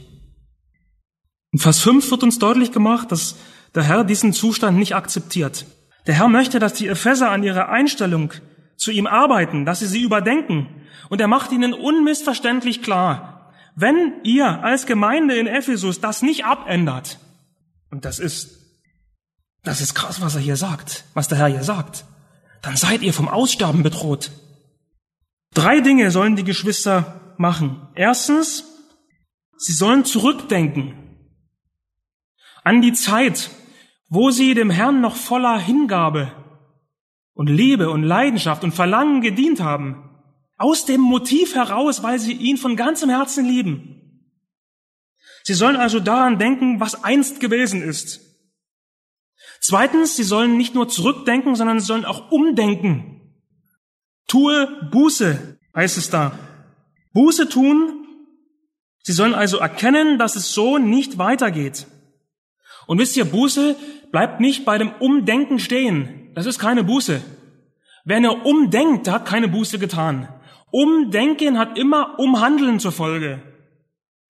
In Vers 5 wird uns deutlich gemacht, dass der Herr diesen Zustand nicht akzeptiert. Der Herr möchte, dass die Epheser an ihrer Einstellung zu ihm arbeiten, dass sie sie überdenken. Und er macht ihnen unmissverständlich klar, wenn ihr als Gemeinde in Ephesus das nicht abändert, und das ist, das ist krass, was er hier sagt, was der Herr hier sagt, dann seid ihr vom Aussterben bedroht. Drei Dinge sollen die Geschwister machen. Erstens, sie sollen zurückdenken an die Zeit, wo sie dem Herrn noch voller Hingabe und Liebe und Leidenschaft und Verlangen gedient haben. Aus dem Motiv heraus, weil sie ihn von ganzem Herzen lieben. Sie sollen also daran denken, was einst gewesen ist. Zweitens, sie sollen nicht nur zurückdenken, sondern sie sollen auch umdenken. Tue Buße, heißt es da. Buße tun. Sie sollen also erkennen, dass es so nicht weitergeht. Und wisst ihr, Buße bleibt nicht bei dem Umdenken stehen. Das ist keine Buße. Wer nur umdenkt, der hat keine Buße getan. Umdenken hat immer Umhandeln zur Folge.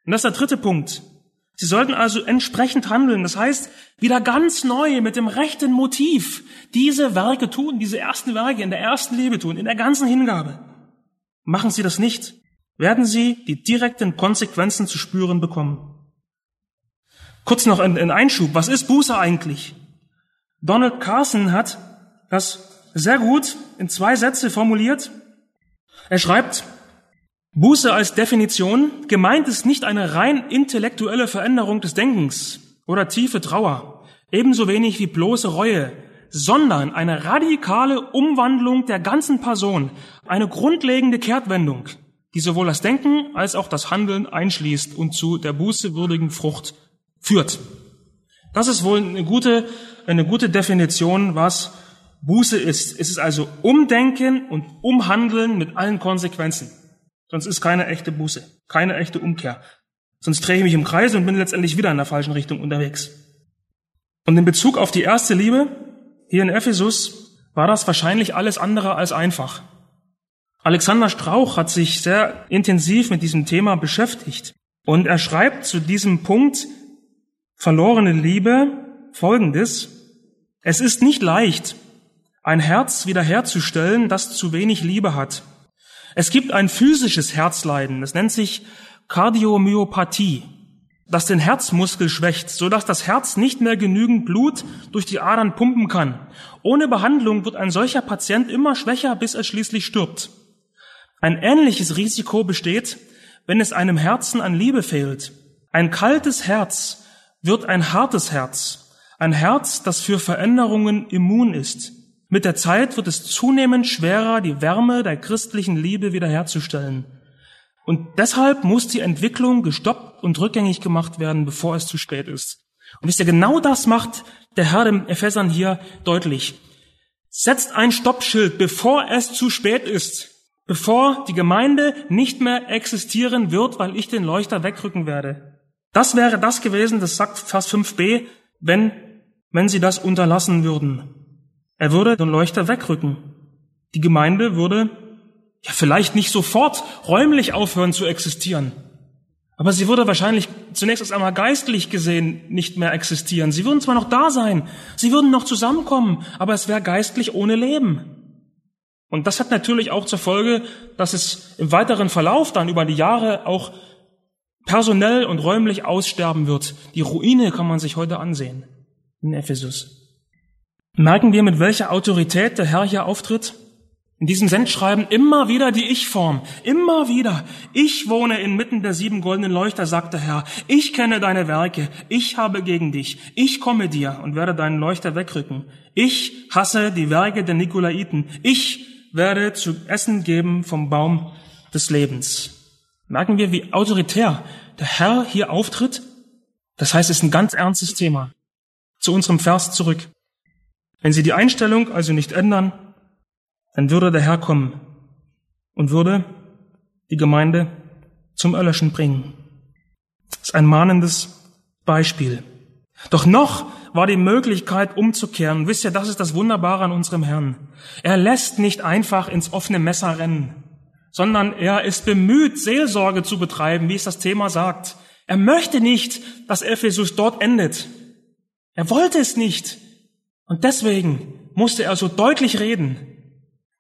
Und das ist der dritte Punkt. Sie sollten also entsprechend handeln. Das heißt, wieder ganz neu mit dem rechten Motiv diese Werke tun, diese ersten Werke in der ersten Liebe tun, in der ganzen Hingabe. Machen Sie das nicht, werden Sie die direkten Konsequenzen zu spüren bekommen. Kurz noch ein, Einschub. Was ist Buße eigentlich? Donald Carson hat das sehr gut in zwei Sätze formuliert. Er schreibt, Buße als Definition gemeint ist nicht eine rein intellektuelle Veränderung des Denkens oder tiefe Trauer, ebenso wenig wie bloße Reue, sondern eine radikale Umwandlung der ganzen Person, eine grundlegende Kehrtwendung, die sowohl das Denken als auch das Handeln einschließt und zu der bußewürdigen Frucht führt. Das ist wohl eine gute, eine gute Definition, was Buße ist. Es ist also Umdenken und Umhandeln mit allen Konsequenzen. Sonst ist keine echte Buße, keine echte Umkehr. Sonst drehe ich mich im Kreis und bin letztendlich wieder in der falschen Richtung unterwegs. Und in Bezug auf die erste Liebe, hier in Ephesus, war das wahrscheinlich alles andere als einfach. Alexander Strauch hat sich sehr intensiv mit diesem Thema beschäftigt. Und er schreibt zu diesem Punkt verlorene Liebe folgendes. Es ist nicht leicht, ein Herz wiederherzustellen, das zu wenig Liebe hat. Es gibt ein physisches Herzleiden, das nennt sich Kardiomyopathie, das den Herzmuskel schwächt, so dass das Herz nicht mehr genügend Blut durch die Adern pumpen kann. Ohne Behandlung wird ein solcher Patient immer schwächer, bis er schließlich stirbt. Ein ähnliches Risiko besteht, wenn es einem Herzen an Liebe fehlt. Ein kaltes Herz wird ein hartes Herz, ein Herz, das für Veränderungen immun ist. Mit der Zeit wird es zunehmend schwerer, die Wärme der christlichen Liebe wiederherzustellen. Und deshalb muss die Entwicklung gestoppt und rückgängig gemacht werden, bevor es zu spät ist. Und wisst ihr, genau das macht der Herr dem Ephesern hier deutlich. Setzt ein Stoppschild, bevor es zu spät ist. Bevor die Gemeinde nicht mehr existieren wird, weil ich den Leuchter wegrücken werde. Das wäre das gewesen, das sagt Vers 5b, wenn, wenn sie das unterlassen würden. Er würde den Leuchter wegrücken. Die Gemeinde würde ja vielleicht nicht sofort räumlich aufhören zu existieren. Aber sie würde wahrscheinlich zunächst erst einmal geistlich gesehen nicht mehr existieren. Sie würden zwar noch da sein, sie würden noch zusammenkommen, aber es wäre geistlich ohne Leben. Und das hat natürlich auch zur Folge, dass es im weiteren Verlauf dann über die Jahre auch personell und räumlich aussterben wird. Die Ruine kann man sich heute ansehen in Ephesus. Merken wir, mit welcher Autorität der Herr hier auftritt? In diesem Sendschreiben immer wieder die Ich-Form. Immer wieder. Ich wohne inmitten der sieben goldenen Leuchter, sagt der Herr. Ich kenne deine Werke. Ich habe gegen dich. Ich komme dir und werde deinen Leuchter wegrücken. Ich hasse die Werke der Nikolaiten. Ich werde zu essen geben vom Baum des Lebens. Merken wir, wie autoritär der Herr hier auftritt? Das heißt, es ist ein ganz ernstes Thema. Zu unserem Vers zurück. Wenn Sie die Einstellung also nicht ändern, dann würde der Herr kommen und würde die Gemeinde zum Erlöschen bringen. Das ist ein mahnendes Beispiel. Doch noch war die Möglichkeit umzukehren. wisst ihr, das ist das Wunderbare an unserem Herrn. Er lässt nicht einfach ins offene Messer rennen, sondern er ist bemüht, Seelsorge zu betreiben, wie es das Thema sagt. Er möchte nicht, dass Ephesus dort endet. Er wollte es nicht. Und deswegen musste er so deutlich reden.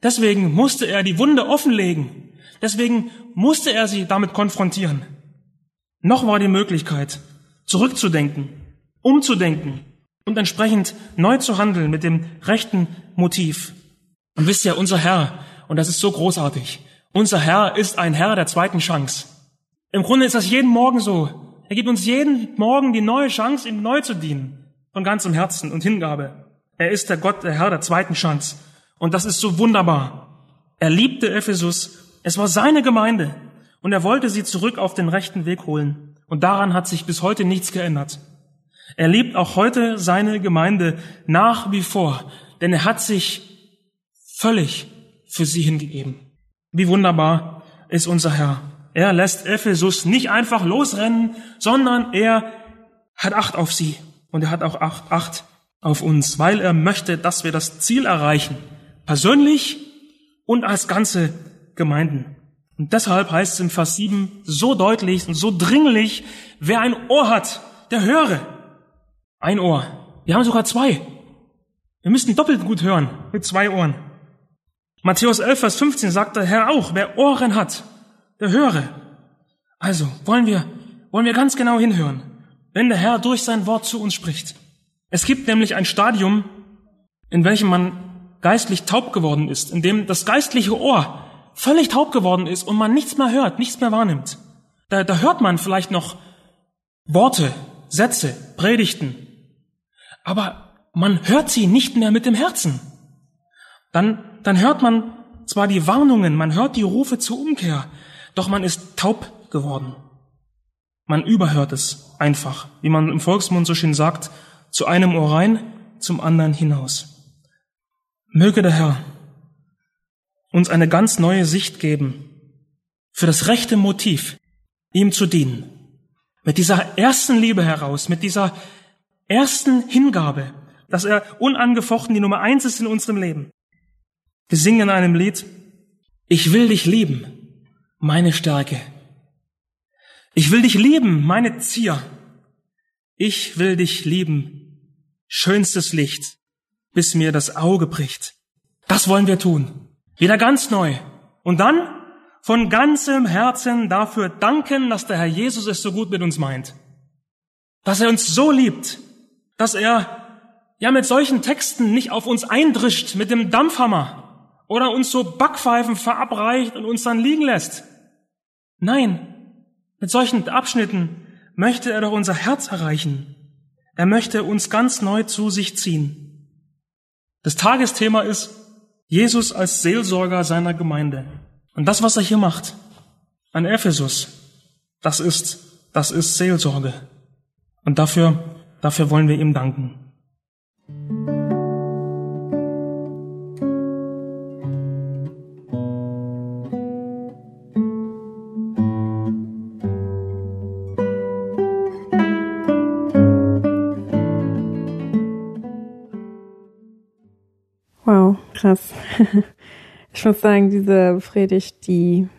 Deswegen musste er die Wunde offenlegen. Deswegen musste er sie damit konfrontieren. Noch war die Möglichkeit, zurückzudenken, umzudenken und entsprechend neu zu handeln mit dem rechten Motiv. Und wisst ihr, unser Herr, und das ist so großartig, unser Herr ist ein Herr der zweiten Chance. Im Grunde ist das jeden Morgen so. Er gibt uns jeden Morgen die neue Chance, ihm neu zu dienen. Von ganzem Herzen und Hingabe. Er ist der Gott, der Herr der zweiten Chance. Und das ist so wunderbar. Er liebte Ephesus. Es war seine Gemeinde. Und er wollte sie zurück auf den rechten Weg holen. Und daran hat sich bis heute nichts geändert. Er liebt auch heute seine Gemeinde nach wie vor, denn er hat sich völlig für sie hingegeben. Wie wunderbar ist unser Herr. Er lässt Ephesus nicht einfach losrennen, sondern er hat Acht auf sie und er hat auch Acht, Acht auf uns, weil er möchte, dass wir das Ziel erreichen, persönlich und als ganze Gemeinden. Und deshalb heißt es im Vers 7 so deutlich und so dringlich, wer ein Ohr hat, der höre. Ein Ohr. Wir haben sogar zwei. Wir müssen doppelt gut hören mit zwei Ohren. Matthäus 11, Vers 15 sagt der Herr auch, wer Ohren hat, der höre. Also wollen wir, wollen wir ganz genau hinhören, wenn der Herr durch sein Wort zu uns spricht. Es gibt nämlich ein Stadium, in welchem man geistlich taub geworden ist, in dem das geistliche Ohr völlig taub geworden ist und man nichts mehr hört, nichts mehr wahrnimmt. Da, da hört man vielleicht noch Worte, Sätze, Predigten, aber man hört sie nicht mehr mit dem Herzen. Dann, dann hört man zwar die Warnungen, man hört die Rufe zur Umkehr, doch man ist taub geworden. Man überhört es einfach, wie man im Volksmund so schön sagt, zu einem Ohr rein, zum anderen hinaus. Möge der Herr uns eine ganz neue Sicht geben für das rechte Motiv, ihm zu dienen. Mit dieser ersten Liebe heraus, mit dieser ersten Hingabe, dass er unangefochten die Nummer eins ist in unserem Leben. Wir singen in einem Lied, ich will dich lieben, meine Stärke. Ich will dich lieben, meine Zier. Ich will dich lieben, schönstes Licht, bis mir das Auge bricht. Das wollen wir tun. Wieder ganz neu. Und dann von ganzem Herzen dafür danken, dass der Herr Jesus es so gut mit uns meint. Dass er uns so liebt, dass er ja mit solchen Texten nicht auf uns eindrischt mit dem Dampfhammer oder uns so Backpfeifen verabreicht und uns dann liegen lässt. Nein, mit solchen Abschnitten möchte er doch unser Herz erreichen. Er möchte uns ganz neu zu sich ziehen. Das Tagesthema ist Jesus als Seelsorger seiner Gemeinde. Und das, was er hier macht, an Ephesus, das ist, das ist Seelsorge. Und dafür, dafür wollen wir ihm danken. Wow, krass. Ich muss sagen, diese Predigt, die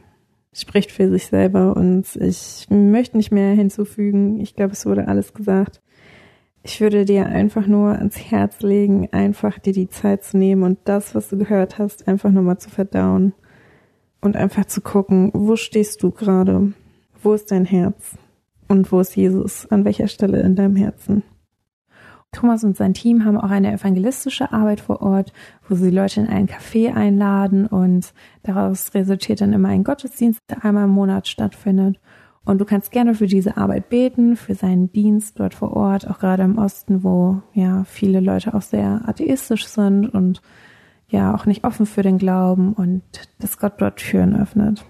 spricht für sich selber und ich möchte nicht mehr hinzufügen. Ich glaube, es wurde alles gesagt. Ich würde dir einfach nur ans Herz legen, einfach dir die Zeit zu nehmen und das, was du gehört hast, einfach nochmal zu verdauen und einfach zu gucken, wo stehst du gerade? Wo ist dein Herz? Und wo ist Jesus? An welcher Stelle in deinem Herzen? Thomas und sein Team haben auch eine evangelistische Arbeit vor Ort, wo sie Leute in einen Café einladen und daraus resultiert dann immer ein Gottesdienst, der einmal im Monat stattfindet. Und du kannst gerne für diese Arbeit beten, für seinen Dienst dort vor Ort, auch gerade im Osten, wo ja viele Leute auch sehr atheistisch sind und ja auch nicht offen für den Glauben und dass Gott dort Türen öffnet.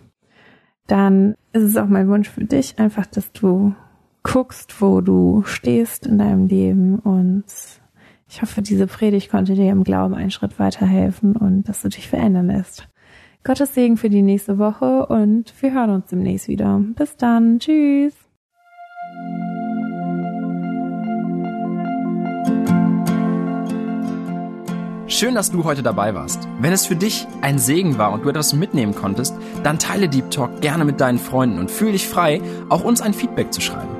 Dann ist es auch mein Wunsch für dich, einfach, dass du guckst, wo du stehst in deinem Leben und ich hoffe, diese Predigt konnte dir im Glauben einen Schritt weiterhelfen und dass du dich verändern lässt. Gottes Segen für die nächste Woche und wir hören uns demnächst wieder. Bis dann. Tschüss. Schön, dass du heute dabei warst. Wenn es für dich ein Segen war und du etwas mitnehmen konntest, dann teile Deep Talk gerne mit deinen Freunden und fühle dich frei, auch uns ein Feedback zu schreiben.